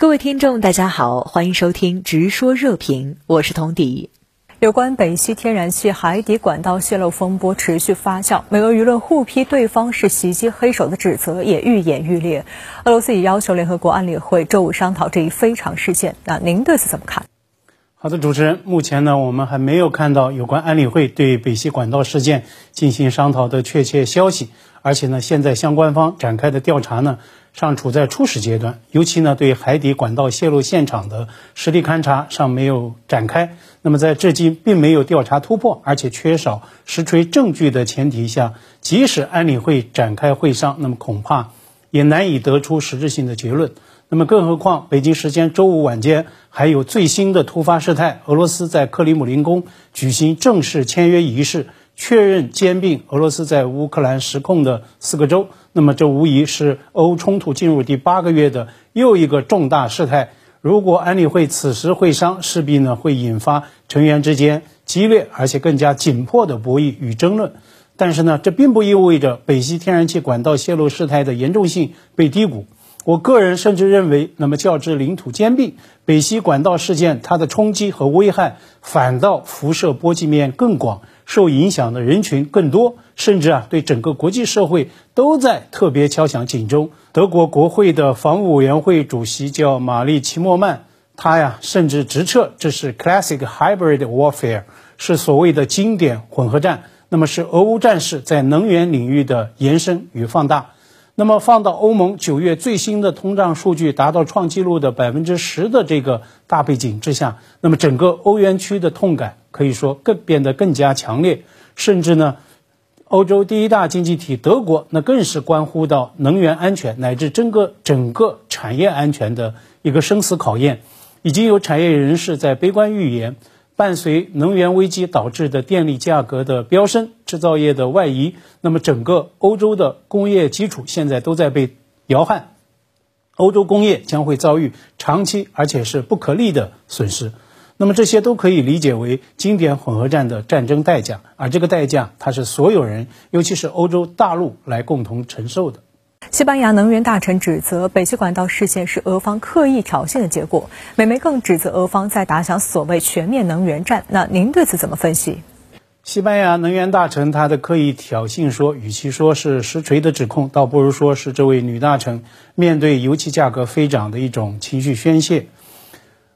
各位听众，大家好，欢迎收听《直说热评》，我是童迪。有关北溪天然气海底管道泄漏风波持续发酵，美俄舆论互批对方是袭击黑手的指责也愈演愈烈。俄罗斯已要求联合国安理会周五商讨这一非常事件，那您对此怎么看？好的，主持人，目前呢，我们还没有看到有关安理会对北溪管道事件进行商讨的确切消息，而且呢，现在相关方展开的调查呢，尚处在初始阶段，尤其呢，对海底管道泄漏现场的实地勘查尚没有展开。那么，在至今并没有调查突破，而且缺少实锤证据的前提下，即使安理会展开会商，那么恐怕也难以得出实质性的结论。那么，更何况北京时间周五晚间还有最新的突发事态：俄罗斯在克里姆林宫举行正式签约仪式，确认兼并俄罗斯在乌克兰实控的四个州。那么，这无疑是欧冲突进入第八个月的又一个重大事态。如果安理会此时会商，势必呢会引发成员之间激烈而且更加紧迫的博弈与争论。但是呢，这并不意味着北溪天然气管道泄漏事态的严重性被低估。我个人甚至认为，那么较之领土兼并，北溪管道事件它的冲击和危害反倒辐射波及面更广，受影响的人群更多，甚至啊，对整个国际社会都在特别敲响警钟。德国国会的防务委员会主席叫玛丽齐默曼，他呀甚至直斥这是 classic hybrid warfare，是所谓的经典混合战，那么是俄乌战事在能源领域的延伸与放大。那么放到欧盟九月最新的通胀数据达到创纪录的百分之十的这个大背景之下，那么整个欧元区的痛感可以说更变得更加强烈，甚至呢，欧洲第一大经济体德国那更是关乎到能源安全乃至整个整个产业安全的一个生死考验，已经有产业人士在悲观预言。伴随能源危机导致的电力价格的飙升，制造业的外移，那么整个欧洲的工业基础现在都在被摇撼，欧洲工业将会遭遇长期而且是不可逆的损失。那么这些都可以理解为经典混合战的战争代价，而这个代价它是所有人，尤其是欧洲大陆来共同承受的。西班牙能源大臣指责北溪管道事件是俄方刻意挑衅的结果，美媒更指责俄方在打响所谓全面能源战。那您对此怎么分析？西班牙能源大臣他的刻意挑衅说，与其说是实锤的指控，倒不如说是这位女大臣面对油气价格飞涨的一种情绪宣泄。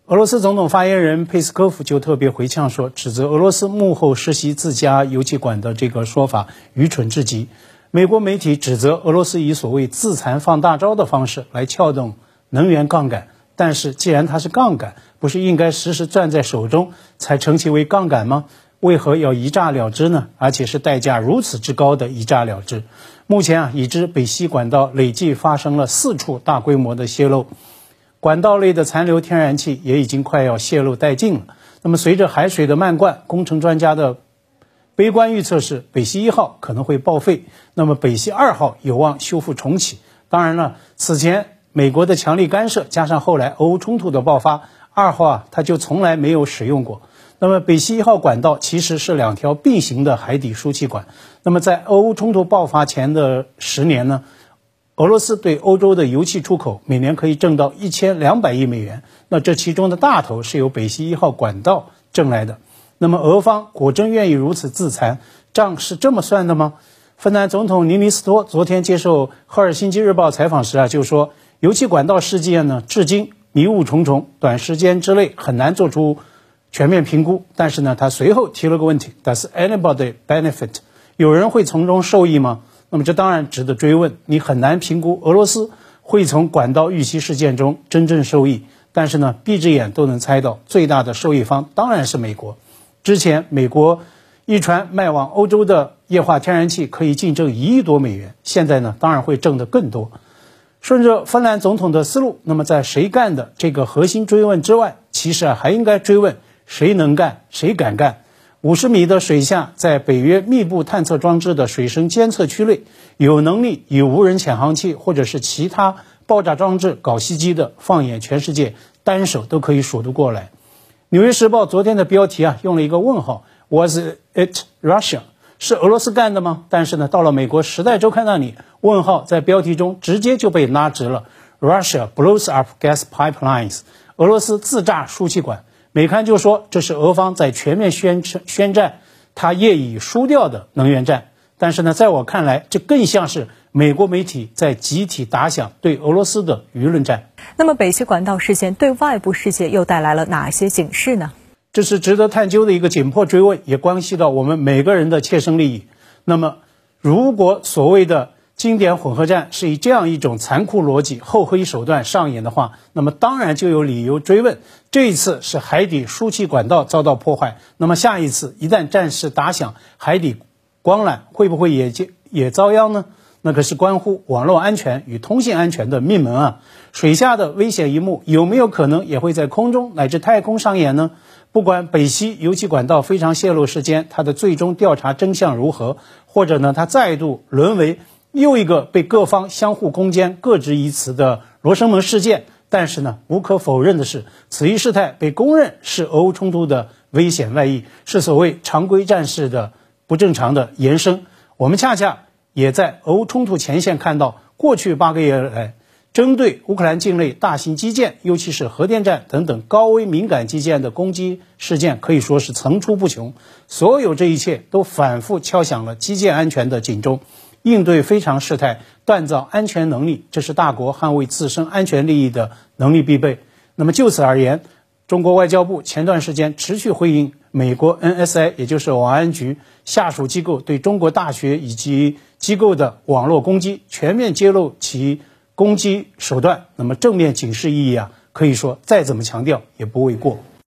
俄罗斯总统发言人佩斯科夫就特别回呛说，指责俄罗斯幕后实习自家油气管的这个说法愚蠢至极。美国媒体指责俄罗斯以所谓自残放大招的方式来撬动能源杠杆，但是既然它是杠杆，不是应该时时攥在手中才称其为杠杆吗？为何要一炸了之呢？而且是代价如此之高的一炸了之。目前啊，已知北溪管道累计发生了四处大规模的泄漏，管道内的残留天然气也已经快要泄漏殆尽了。那么随着海水的漫灌，工程专家的。悲观预测是北溪一号可能会报废，那么北溪二号有望修复重启。当然了，此前美国的强力干涉，加上后来俄乌冲突的爆发，二号啊它就从来没有使用过。那么北溪一号管道其实是两条并行的海底输气管。那么在俄乌冲突爆发前的十年呢，俄罗斯对欧洲的油气出口每年可以挣到一千两百亿美元，那这其中的大头是由北溪一号管道挣来的。那么俄方果真愿意如此自残，账是这么算的吗？芬兰总统尼尼斯托昨天接受《赫尔辛基日报》采访时啊，就说油气管道事件呢，至今迷雾重重，短时间之内很难做出全面评估。但是呢，他随后提了个问题：Does anybody benefit？有人会从中受益吗？那么这当然值得追问。你很难评估俄罗斯会从管道遇袭事件中真正受益，但是呢，闭着眼都能猜到，最大的受益方当然是美国。之前，美国一船卖往欧洲的液化天然气可以净挣一亿多美元，现在呢，当然会挣得更多。顺着芬兰总统的思路，那么在谁干的这个核心追问之外，其实啊还应该追问谁能干，谁敢干。五十米的水下，在北约密布探测装置的水深监测区内，有能力以无人潜航器或者是其他爆炸装置搞袭击的，放眼全世界，单手都可以数得过来。纽约时报昨天的标题啊，用了一个问号，Was it Russia？是俄罗斯干的吗？但是呢，到了美国时代周刊那里，问号在标题中直接就被拉直了。Russia blows up gas pipelines，俄罗斯自炸输气管。美刊就说这是俄方在全面宣称宣战，他业已输掉的能源战。但是呢，在我看来，这更像是美国媒体在集体打响对俄罗斯的舆论战。那么，北溪管道事件对外部世界又带来了哪些警示呢？这是值得探究的一个紧迫追问，也关系到我们每个人的切身利益。那么，如果所谓的经典混合战是以这样一种残酷逻辑、厚黑手段上演的话，那么当然就有理由追问：这一次是海底输气管道遭到破坏，那么下一次一旦战事打响，海底光缆会不会也也遭殃呢？那可是关乎网络安全与通信安全的命门啊！水下的危险一幕有没有可能也会在空中乃至太空上演呢？不管北溪油气管道非常泄漏事件，它的最终调查真相如何，或者呢，它再度沦为。又一个被各方相互攻坚、各执一词的罗生门事件，但是呢，无可否认的是，此一事态被公认是俄乌冲突的危险外溢，是所谓常规战事的不正常的延伸。我们恰恰也在俄乌冲突前线看到，过去八个月来，针对乌克兰境内大型基建，尤其是核电站等等高危敏感基建的攻击事件，可以说是层出不穷。所有这一切都反复敲响了基建安全的警钟。应对非常事态，锻造安全能力，这是大国捍卫自身安全利益的能力必备。那么就此而言，中国外交部前段时间持续回应美国 NSI，也就是网安局下属机构对中国大学以及机构的网络攻击，全面揭露其攻击手段。那么正面警示意义啊，可以说再怎么强调也不为过。